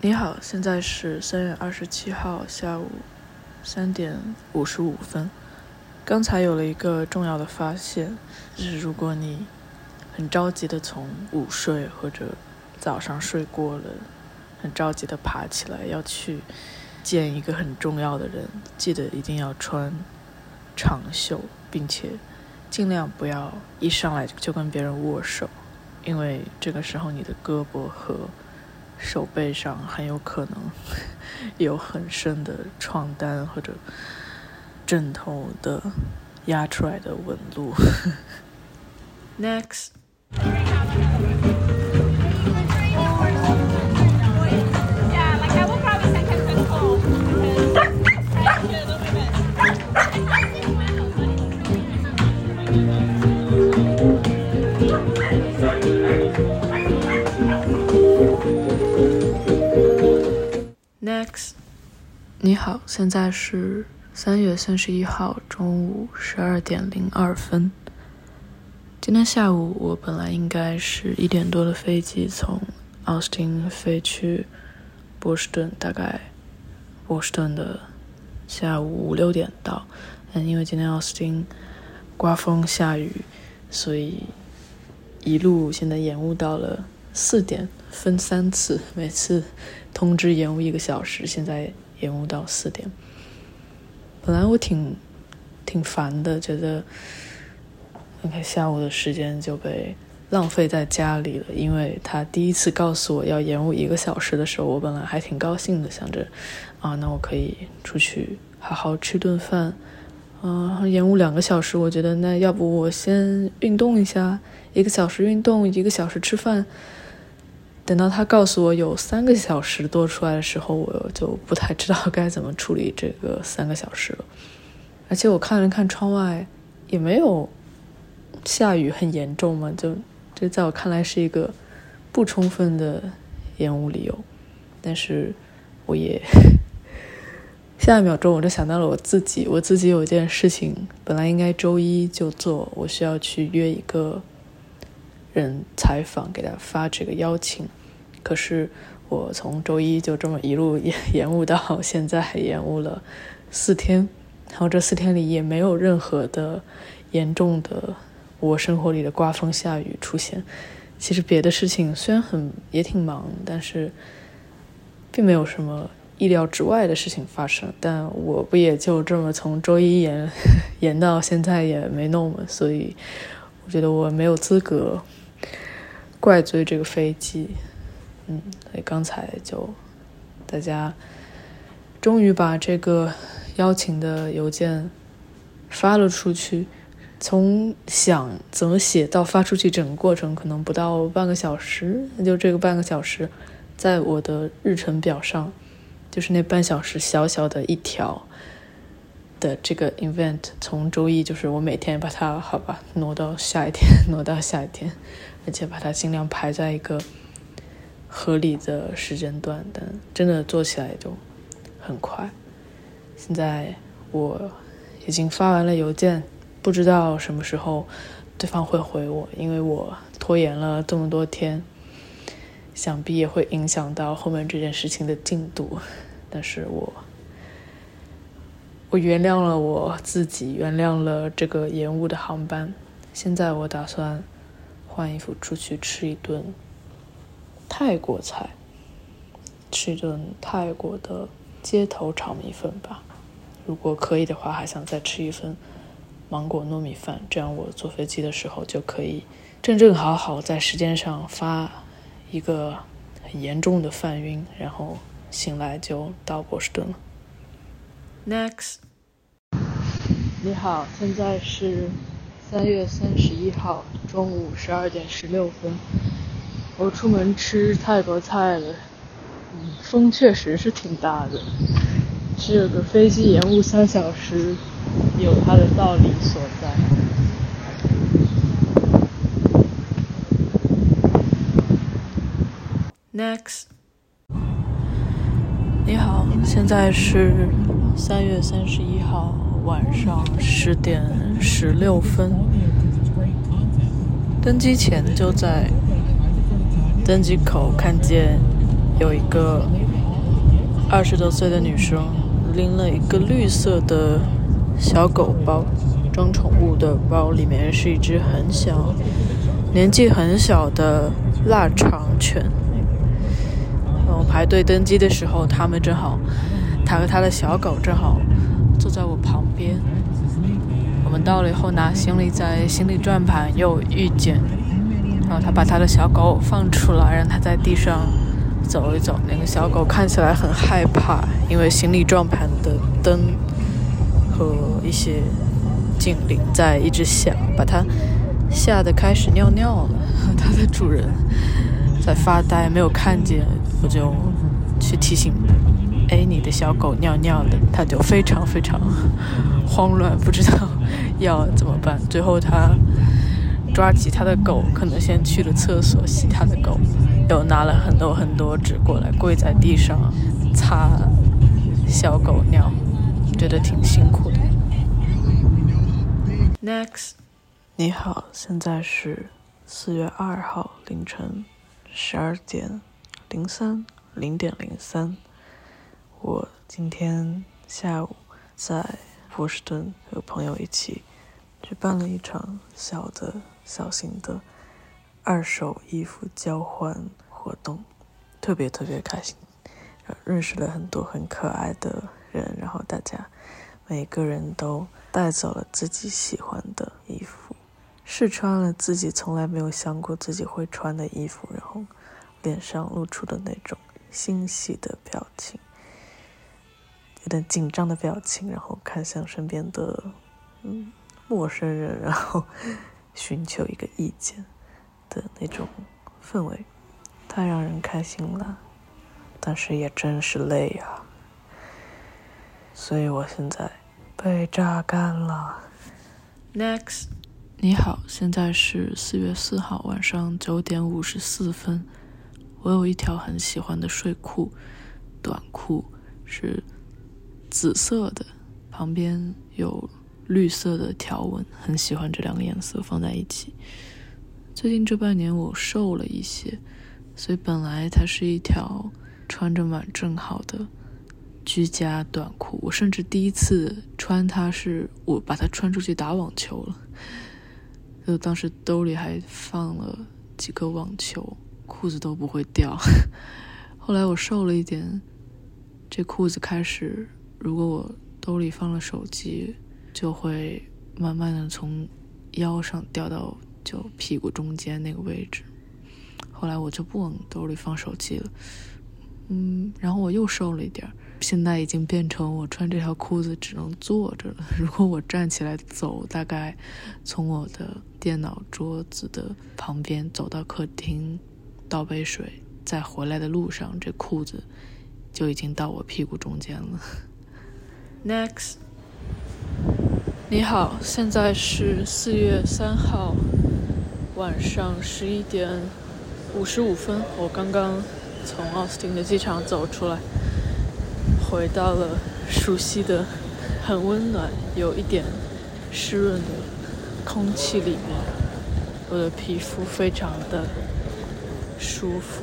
你好，现在是三月二十七号下午三点五十五分。刚才有了一个重要的发现，就是如果你很着急的从午睡或者早上睡过了，很着急的爬起来要去见一个很重要的人，记得一定要穿长袖，并且尽量不要一上来就跟别人握手，因为这个时候你的胳膊和手背上很有可能有很深的床单或者枕头的压出来的纹路。Next。现在是三月三十一号中午十二点零二分。今天下午我本来应该是一点多的飞机从奥斯汀飞去波士顿，大概波士顿的下午五六点到。但因为今天奥斯汀刮风下雨，所以一路现在延误到了四点，分三次，每次。通知延误一个小时，现在延误到四点。本来我挺挺烦的，觉得 OK 下午的时间就被浪费在家里了。因为他第一次告诉我要延误一个小时的时候，我本来还挺高兴的，想着啊，那我可以出去好好吃顿饭。嗯，延误两个小时，我觉得那要不我先运动一下，一个小时运动，一个小时吃饭。等到他告诉我有三个小时多出来的时候，我就不太知道 该怎么处理这个三个小时了。而且我看了看窗外，也没有下雨很严重嘛，就这在我看来是一个不充分的延误理由。但是我也下一秒钟我就想到了我自己，我自己有一件事情本来应该周一就做，我需要去约一个人采访，给他发这个邀请。可是我从周一就这么一路延延误到现在，延误了四天，然后这四天里也没有任何的严重的我生活里的刮风下雨出现。其实别的事情虽然很也挺忙，但是并没有什么意料之外的事情发生。但我不也就这么从周一延延到现在也没弄嘛，所以我觉得我没有资格怪罪这个飞机。嗯，所以刚才就大家终于把这个邀请的邮件发了出去。从想怎么写到发出去，整个过程可能不到半个小时。那就这个半个小时，在我的日程表上，就是那半小时小小的一条的这个 event，从周一就是我每天把它好吧挪到下一天，挪到下一天，而且把它尽量排在一个。合理的时间段，但真的做起来就很快。现在我已经发完了邮件，不知道什么时候对方会回我，因为我拖延了这么多天，想必也会影响到后面这件事情的进度。但是我我原谅了我自己，原谅了这个延误的航班。现在我打算换衣服出去吃一顿。泰国菜，吃一顿泰国的街头炒米粉吧。如果可以的话，还想再吃一份芒果糯米饭，这样我坐飞机的时候就可以正正好好在时间上发一个很严重的犯晕，然后醒来就到波士顿了。Next，你好，现在是三月三十一号中午十二点十六分。我出门吃泰国菜了，嗯，风确实是挺大的。这个飞机延误三小时，有它的道理所在。Next，你好，现在是三月三十一号晚上十点十六分。登机前就在。登机口看见有一个二十多岁的女生拎了一个绿色的小狗包，装宠物的包，里面是一只很小、年纪很小的腊肠犬。我排队登机的时候，他们正好，他和他的小狗正好坐在我旁边。我们到了以后拿行李，在行李转盘又遇见。然后他把他的小狗放出来，让它在地上走一走。那个小狗看起来很害怕，因为行李转盘的灯和一些警铃在一直响，把它吓得开始尿尿了。它的主人在发呆，没有看见，我就去提醒：“哎，你的小狗尿尿了。”它就非常非常慌乱，不知道要怎么办。最后它。抓起他的狗，可能先去了厕所洗他的狗，又拿了很多很多纸过来，跪在地上擦小狗尿，觉得挺辛苦的。Next，你好，现在是四月二号凌晨十二点零三零点零三，我今天下午在波士顿和朋友一起举办了一场小的。小型的二手衣服交换活动，特别特别开心，认识了很多很可爱的人，然后大家每个人都带走了自己喜欢的衣服，试穿了自己从来没有想过自己会穿的衣服，然后脸上露出的那种欣喜的表情，有点紧张的表情，然后看向身边的嗯陌生人，然后。寻求一个意见的那种氛围，太让人开心了，但是也真是累啊！所以我现在被榨干了。Next，你好，现在是四月四号晚上九点五十四分。我有一条很喜欢的睡裤，短裤是紫色的，旁边有。绿色的条纹，很喜欢这两个颜色放在一起。最近这半年我瘦了一些，所以本来它是一条穿着蛮正好的居家短裤。我甚至第一次穿它是我把它穿出去打网球了，就当时兜里还放了几个网球，裤子都不会掉。后来我瘦了一点，这裤子开始，如果我兜里放了手机。就会慢慢的从腰上掉到就屁股中间那个位置。后来我就不往兜里放手机了，嗯，然后我又瘦了一点，现在已经变成我穿这条裤子只能坐着了。如果我站起来走，大概从我的电脑桌子的旁边走到客厅，倒杯水，再回来的路上，这裤子就已经到我屁股中间了。Next。你好，现在是四月三号晚上十一点五十五分。我刚刚从奥斯汀的机场走出来，回到了熟悉的、很温暖、有一点湿润的空气里面。我的皮肤非常的舒服。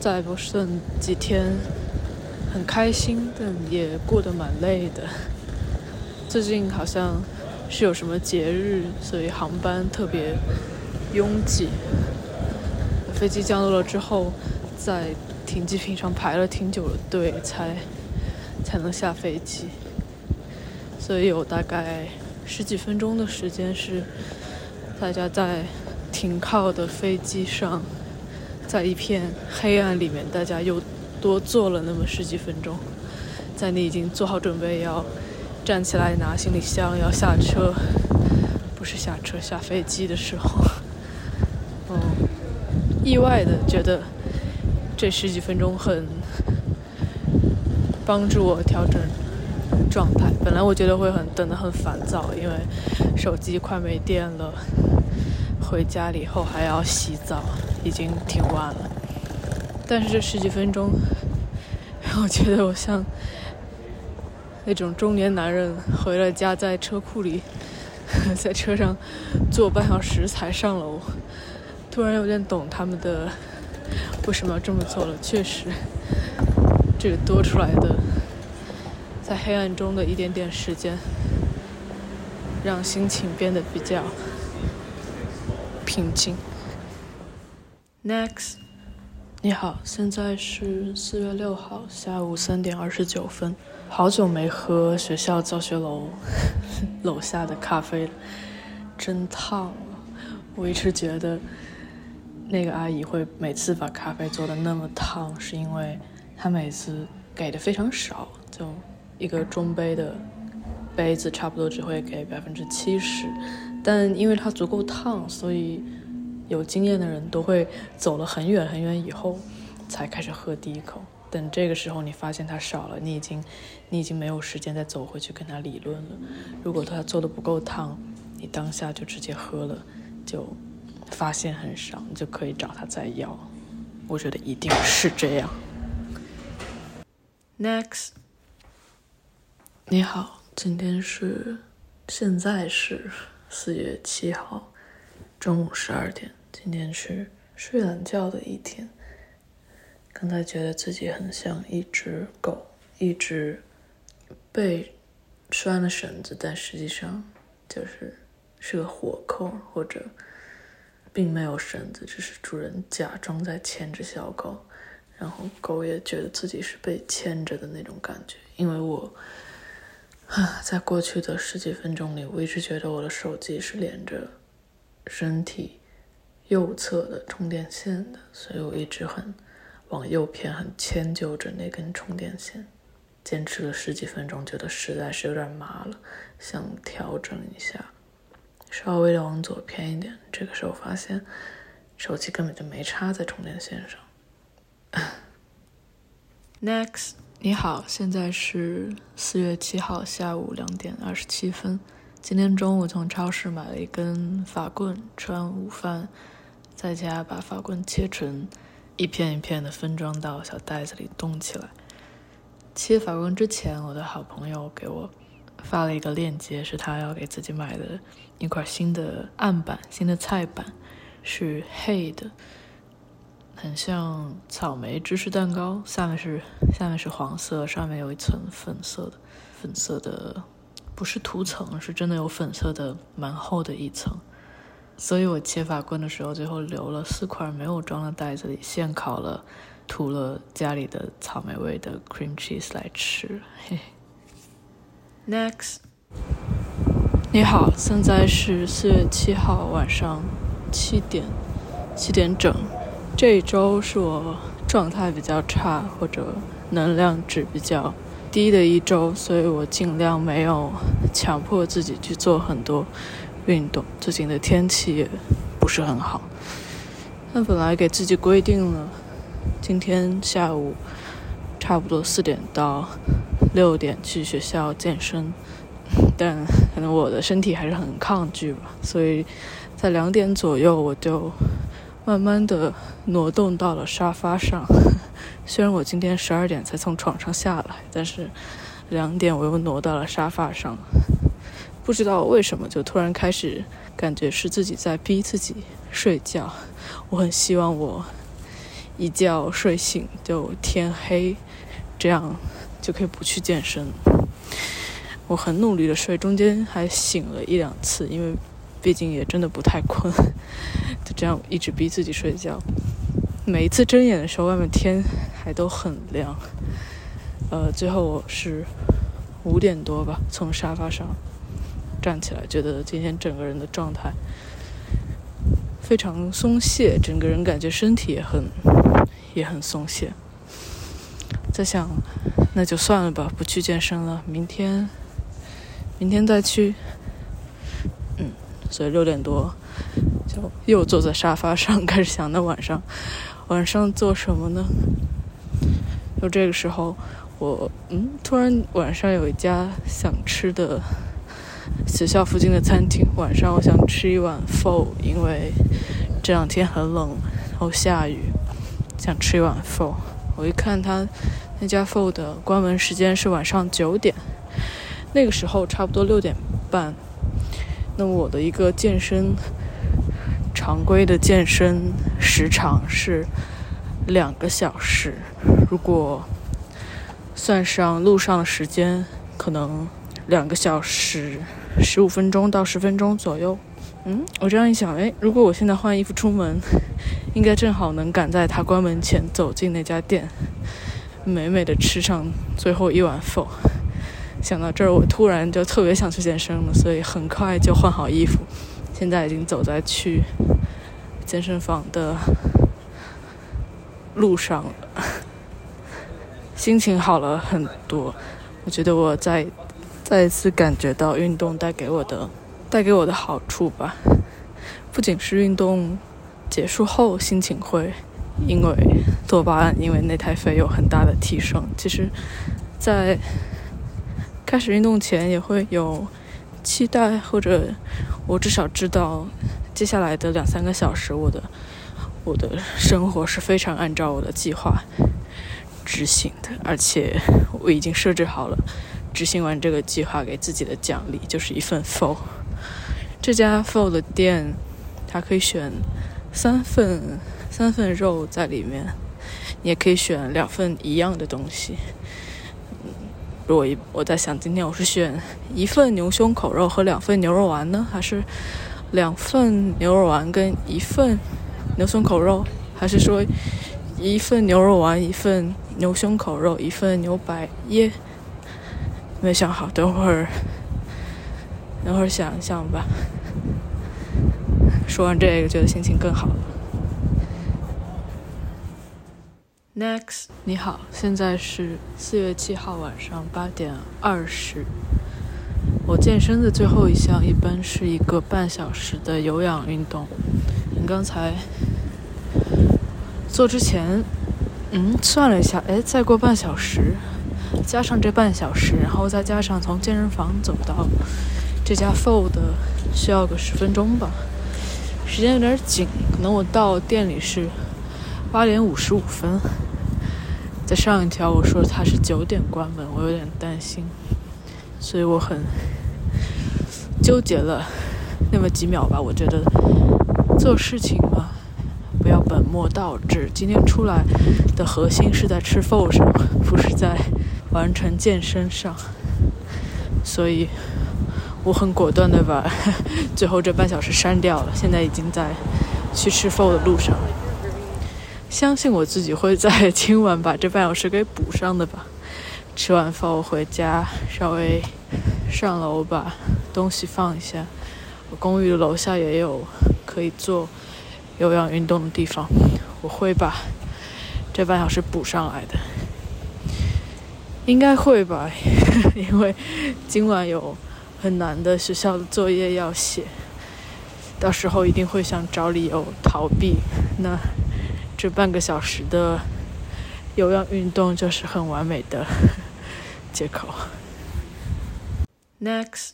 在波士顿几天很开心，但也过得蛮累的。最近好像是有什么节日，所以航班特别拥挤。飞机降落了之后，在停机坪上排了挺久的队，才才能下飞机。所以有大概十几分钟的时间是大家在停靠的飞机上，在一片黑暗里面，大家又多坐了那么十几分钟，在你已经做好准备要。站起来拿行李箱要下车，不是下车下飞机的时候，嗯，意外的觉得这十几分钟很帮助我调整状态。本来我觉得会很等得很烦躁，因为手机快没电了，回家了以后还要洗澡，已经挺晚了。但是这十几分钟，我觉得我像。那种中年男人回了家，在车库里，在车上坐半小时才上楼，突然有点懂他们的为什么要这么做了。确实，这个多出来的，在黑暗中的一点点时间，让心情变得比较平静。Next，你好，现在是四月六号下午三点二十九分。好久没喝学校教学楼 楼下的咖啡了，真烫啊！我一直觉得那个阿姨会每次把咖啡做的那么烫，是因为她每次给的非常少，就一个中杯的杯子差不多只会给百分之七十，但因为它足够烫，所以。有经验的人都会走了很远很远以后，才开始喝第一口。等这个时候你发现它少了，你已经，你已经没有时间再走回去跟他理论了。如果他做的不够烫，你当下就直接喝了，就发现很少，你就可以找他再要。我觉得一定是这样。Next，你好，今天是，现在是四月七号，中午十二点。今天是睡懒觉的一天。刚才觉得自己很像一只狗，一只被拴了绳子，但实际上就是是个活扣，或者并没有绳子，只是主人假装在牵着小狗，然后狗也觉得自己是被牵着的那种感觉。因为我啊，在过去的十几分钟里，我一直觉得我的手机是连着身体。右侧的充电线的，所以我一直很往右偏，很迁就着那根充电线。坚持了十几分钟，觉得实在是有点麻了，想调整一下，稍微的往左偏一点。这个时候发现手机根本就没插在充电线上。Next，你好，现在是四月七号下午两点二十七分。今天中午从超市买了一根法棍，吃完午饭。在家把法棍切成一片一片的，分装到小袋子里冻起来。切法棍之前，我的好朋友给我发了一个链接，是他要给自己买的一块新的案板、新的菜板，是黑的，很像草莓芝士蛋糕，下面是下面是黄色，上面有一层粉色的，粉色的不是涂层，是真的有粉色的，蛮厚的一层。所以我切法棍的时候，最后留了四块没有装的袋子里，现烤了，涂了家里的草莓味的 cream cheese 来吃。嘿。Next，你好，现在是四月七号晚上七点七点整。这一周是我状态比较差或者能量值比较低的一周，所以我尽量没有强迫自己去做很多。运动最近的天气也不是很好，那本来给自己规定了今天下午差不多四点到六点去学校健身，但可能我的身体还是很抗拒吧，所以在两点左右我就慢慢的挪动到了沙发上。虽然我今天十二点才从床上下来，但是两点我又挪到了沙发上。不知道为什么，就突然开始感觉是自己在逼自己睡觉。我很希望我一觉睡醒就天黑，这样就可以不去健身。我很努力的睡，中间还醒了一两次，因为毕竟也真的不太困，就这样一直逼自己睡觉。每一次睁眼的时候，外面天还都很亮。呃，最后我是五点多吧，从沙发上。站起来，觉得今天整个人的状态非常松懈，整个人感觉身体也很也很松懈。在想，那就算了吧，不去健身了，明天明天再去。嗯，所以六点多就又坐在沙发上，开始想那晚上晚上做什么呢？就这个时候，我嗯，突然晚上有一家想吃的。学校附近的餐厅，晚上我想吃一碗 pho，因为这两天很冷，然后下雨，想吃一碗 pho。我一看他那家 pho 的关门时间是晚上九点，那个时候差不多六点半。那我的一个健身常规的健身时长是两个小时。如果算上路上的时间，可能两个小时十五分钟到十分钟左右。嗯，我这样一想，哎，如果我现在换衣服出门，应该正好能赶在他关门前走进那家店，美美的吃上最后一碗否。想到这儿，我突然就特别想去健身了，所以很快就换好衣服。现在已经走在去健身房的路上了，心情好了很多。我觉得我再再一次感觉到运动带给我的带给我的好处吧。不仅是运动结束后心情会因为多巴胺因为内啡肽有很大的提升，其实，在开始运动前也会有期待，或者我至少知道接下来的两三个小时，我的我的生活是非常按照我的计划执行的，而且我已经设置好了执行完这个计划给自己的奖励，就是一份 f 这家 f 的店，它可以选三份三份肉在里面，你也可以选两份一样的东西。我一我在想，今天我是选一份牛胸口肉和两份牛肉丸呢，还是两份牛肉丸跟一份牛胸口肉，还是说一份牛肉丸一份牛胸口肉一份牛百叶？没想好，等会儿等会儿想一想吧。说完这个，觉得心情更好了。Next，你好，现在是四月七号晚上八点二十。我健身的最后一项一般是一个半小时的有氧运动。你刚才做之前，嗯，算了一下，哎，再过半小时，加上这半小时，然后再加上从健身房走到这家 Fold，需要个十分钟吧。时间有点紧，可能我到店里是。八点五十五分，在上一条我说它是九点关门，我有点担心，所以我很纠结了那么几秒吧。我觉得做事情嘛，不要本末倒置。今天出来的核心是在吃 FO 上，不是在完成健身上，所以我很果断的把最后这半小时删掉了。现在已经在去吃 FO 的路上。相信我自己会在今晚把这半小时给补上的吧。吃完饭我回家，稍微上楼把东西放一下。我公寓的楼下也有可以做有氧运动的地方，我会把这半小时补上来的。应该会吧，因为今晚有很难的学校的作业要写，到时候一定会想找理由逃避。那。这半个小时的有氧运动就是很完美的 借口。Next，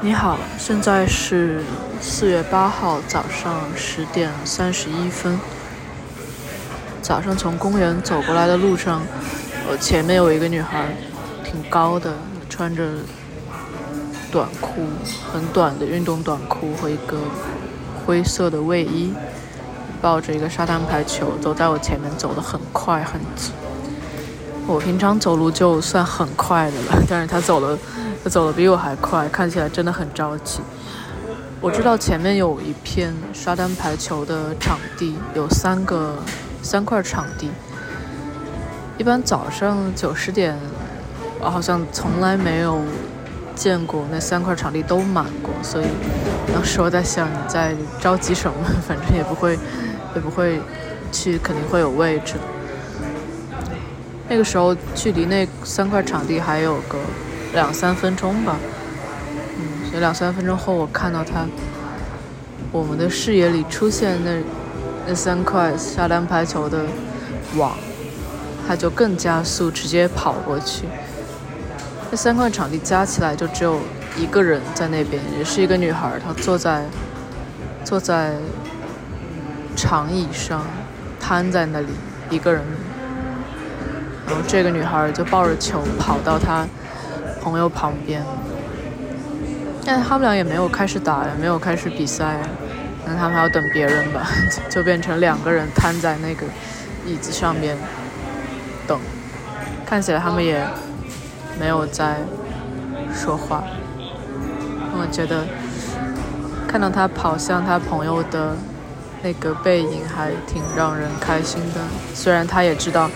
你好，现在是四月八号早上十点三十一分。早上从公园走过来的路上，我前面有一个女孩，挺高的，穿着短裤，很短的运动短裤和一个灰色的卫衣。抱着一个沙滩排球，走在我前面，走得很快很急。我平常走路就算很快的了，但是他走的，他走得比我还快，看起来真的很着急。我知道前面有一片沙滩排球的场地，有三个三块场地。一般早上九十点，我好像从来没有见过那三块场地都满过，所以当时我在想，你在着急什么？反正也不会。也不会去，肯定会有位置。那个时候距离那三块场地还有个两三分钟吧，嗯，所以两三分钟后我看到他，我们的视野里出现那那三块沙滩排球的网，他就更加速，直接跑过去。那三块场地加起来就只有一个人在那边，也是一个女孩，她坐在坐在。长椅上，瘫在那里，一个人。然后这个女孩就抱着球跑到她朋友旁边，但他们俩也没有开始打，也没有开始比赛，那，他们还要等别人吧，就变成两个人瘫在那个椅子上面等。看起来他们也没有在说话。我觉得看到他跑向他朋友的那个背影还挺让人开心的。虽然他也知道，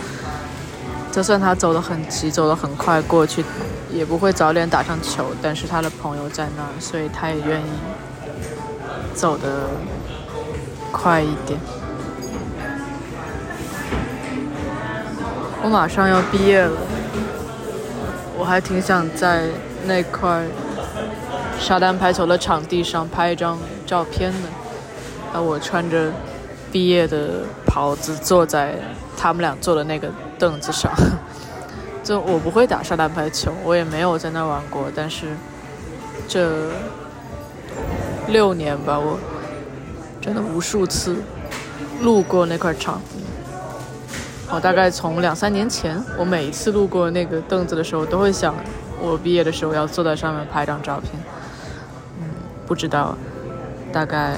就算他走得很急，走得很快过去，也不会早点打上球。但是他的朋友在那儿，所以他也愿意走得快一点。我马上要毕业了，我还挺想在那块沙滩排球的场地上拍一张照片的。啊，我穿着毕业的袍子坐在他们俩坐的那个凳子上。就我不会打沙滩排球，我也没有在那玩过。但是这六年吧，我真的无数次路过那块场地。我大概从两三年前，我每一次路过那个凳子的时候，都会想，我毕业的时候要坐在上面拍张照片。嗯，不知道，大概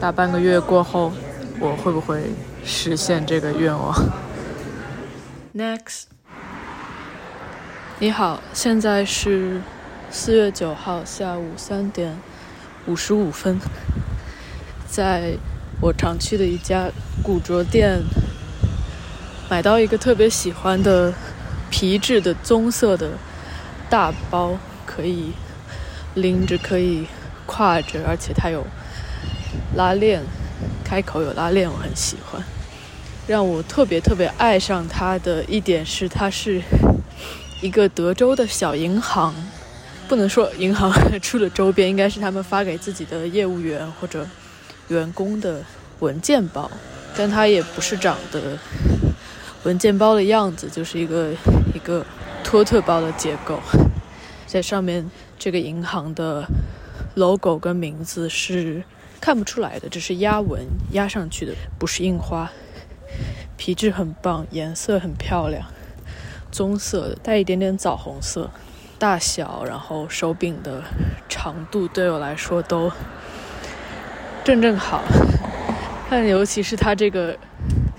大半个月过后，我会不会实现这个愿望？Next，你好，现在是四月九号下午三点五十五分，在我常去的一家古着店。买到一个特别喜欢的皮质的棕色的大包，可以拎着，可以挎着，而且它有拉链，开口有拉链，我很喜欢。让我特别特别爱上它的一点是，它是一个德州的小银行，不能说银行出的周边，应该是他们发给自己的业务员或者员工的文件包，但它也不是长得。文件包的样子就是一个一个托特包的结构，在上面这个银行的 logo 跟名字是看不出来的，这是压纹压上去的，不是印花。皮质很棒，颜色很漂亮，棕色的带一点点枣红色，大小然后手柄的长度对我来说都正正好，但尤其是它这个。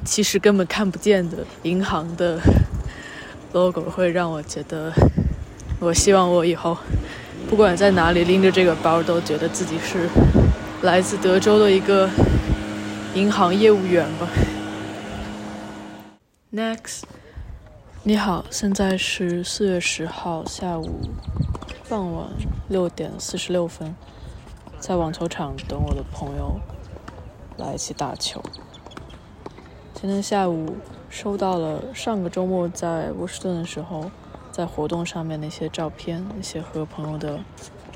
其实根本看不见的银行的 logo 会让我觉得，我希望我以后不管在哪里拎着这个包，都觉得自己是来自德州的一个银行业务员吧。Next，你好，现在是四月十号下午傍晚六点四十六分，在网球场等我的朋友来一起打球。今天下午收到了上个周末在波士顿的时候，在活动上面那些照片，那些和朋友的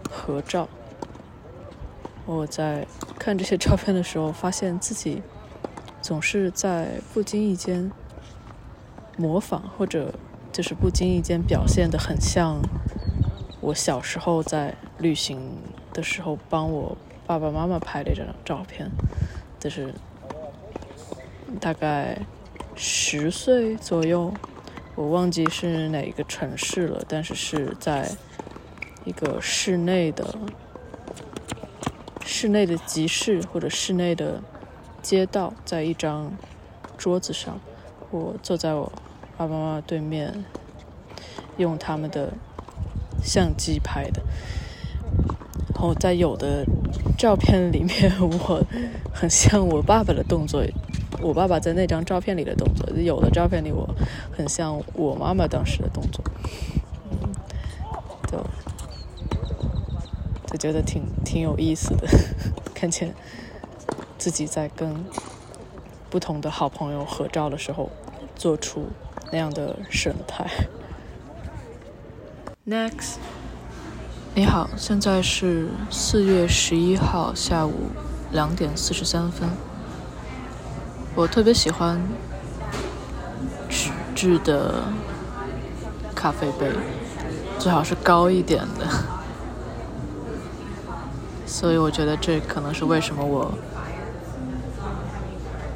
合照。我在看这些照片的时候，发现自己总是在不经意间模仿，或者就是不经意间表现的很像我小时候在旅行的时候帮我爸爸妈妈拍的这张照片，就是。大概十岁左右，我忘记是哪个城市了，但是是在一个室内的室内的集市或者室内的街道，在一张桌子上，我坐在我爸爸妈妈对面，用他们的相机拍的。然后在有的照片里面，我很像我爸爸的动作。我爸爸在那张照片里的动作，有的照片里我很像我妈妈当时的动作，嗯，就就觉得挺挺有意思的，看见自己在跟不同的好朋友合照的时候，做出那样的神态。Next，你好，现在是四月十一号下午两点四十三分。我特别喜欢纸质的咖啡杯，最好是高一点的。所以我觉得这可能是为什么我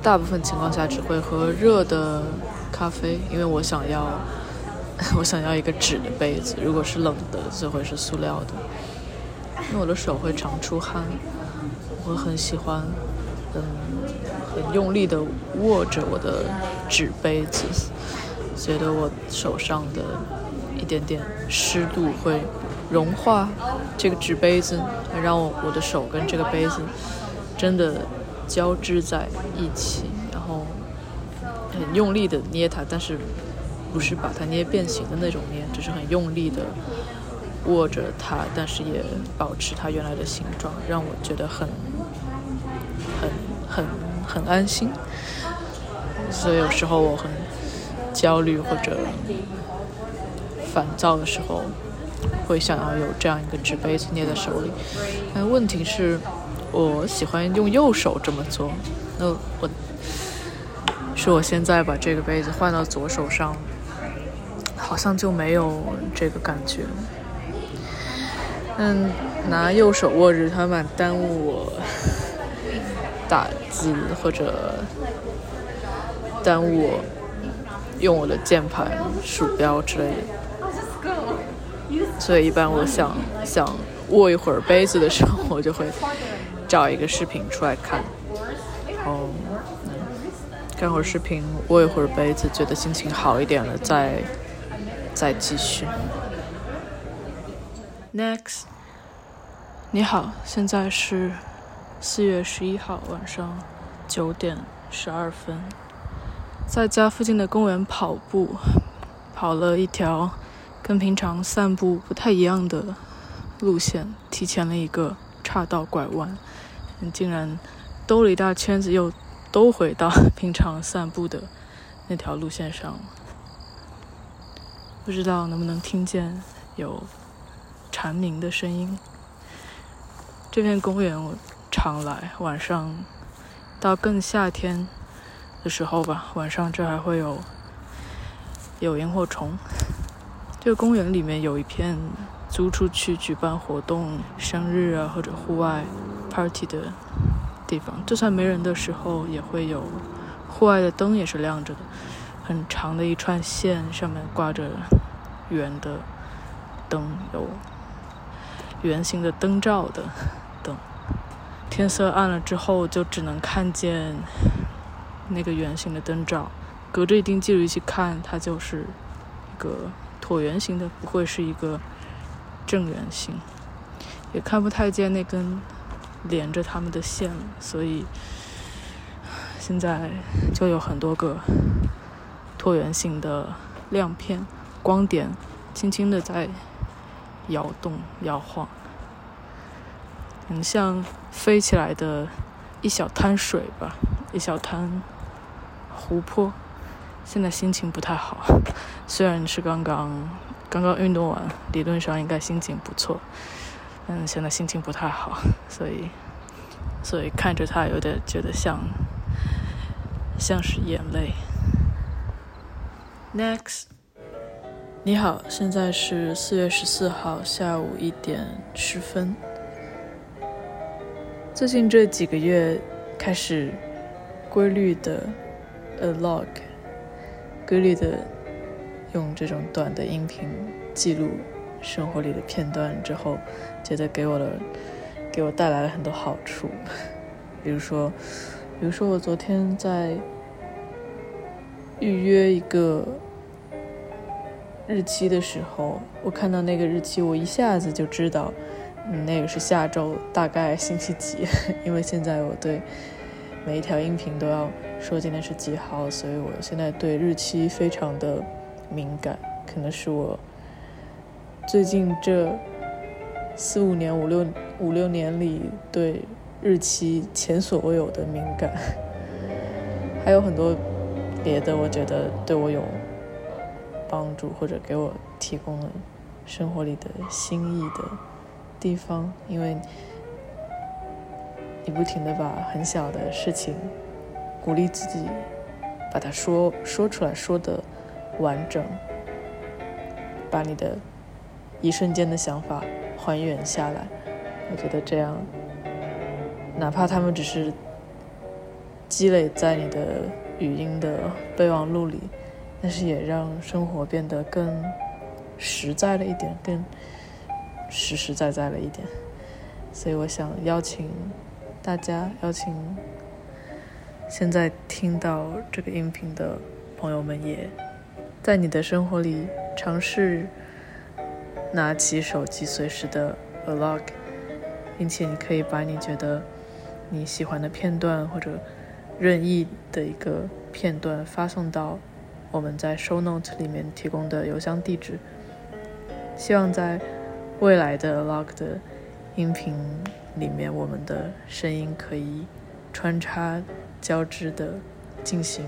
大部分情况下只会喝热的咖啡，因为我想要 我想要一个纸的杯子。如果是冷的，就会是塑料的，因为我的手会常出汗。我很喜欢，嗯，很用力的握着我的纸杯子，觉得我手上的一点点湿度会融化这个纸杯子，让我我的手跟这个杯子真的交织在一起，然后很用力的捏它，但是不是把它捏变形的那种捏，只是很用力的。握着它，但是也保持它原来的形状，让我觉得很、很、很、很安心。所以有时候我很焦虑或者烦躁的时候，会想要有这样一个纸杯子捏在手里。但问题是，我喜欢用右手这么做。那我是我现在把这个杯子换到左手上，好像就没有这个感觉。嗯，拿右手握着它蛮耽误我打字，或者耽误我用我的键盘、鼠标之类的。所以一般我想想握一会儿杯子的时候，我就会找一个视频出来看，然后看会儿视频，握一会儿杯子，觉得心情好一点了，再再继续。Next，你好，现在是四月十一号晚上九点十二分，在家附近的公园跑步，跑了一条跟平常散步不太一样的路线，提前了一个岔道拐弯，竟然兜了一大圈子，又兜回到 平常散步的那条路线上，不知道能不能听见有。蝉鸣的声音。这片公园我常来，晚上到更夏天的时候吧，晚上这还会有有萤火虫。这个公园里面有一片租出去举办活动、生日啊或者户外 party 的地方。就算没人的时候，也会有户外的灯也是亮着的，很长的一串线，上面挂着圆的灯，有。圆形的灯罩的灯，天色暗了之后，就只能看见那个圆形的灯罩。隔着一定距离去看，它就是一个椭圆形的，不会是一个正圆形。也看不太见那根连着它们的线了，所以现在就有很多个椭圆形的亮片，光点轻轻的在。摇动、摇晃，很像飞起来的一小滩水吧，一小滩湖泊。现在心情不太好，虽然是刚刚刚刚运动完，理论上应该心情不错，但现在心情不太好，所以所以看着它有点觉得像像是眼泪。Next。你好，现在是四月十四号下午一点十分。最近这几个月开始规律的 a log，规律的用这种短的音频记录生活里的片段之后，觉得给我的给我带来了很多好处。比如说，比如说我昨天在预约一个。日期的时候，我看到那个日期，我一下子就知道，嗯，那个是下周大概星期几。因为现在我对每一条音频都要说今天是几号，所以我现在对日期非常的敏感。可能是我最近这四五年、五六五六年里对日期前所未有的敏感。还有很多别的，我觉得对我有。帮助或者给我提供了生活里的新意的地方，因为你不停的把很小的事情鼓励自己把它说说出来，说的完整，把你的一瞬间的想法还原下来。我觉得这样，哪怕他们只是积累在你的语音的备忘录里。但是也让生活变得更实在了一点，更实实在在了一点。所以我想邀请。大家，邀请现在听到这个音频的朋友们，也在你的生活里尝试拿起手机随时的 vlog，并且你可以把你觉得你喜欢的片段或者任意的一个片段发送到我们在 show note 里面提供的邮箱地址。希望在未来的 log 的音频里面，我们的声音可以穿插交织的进行。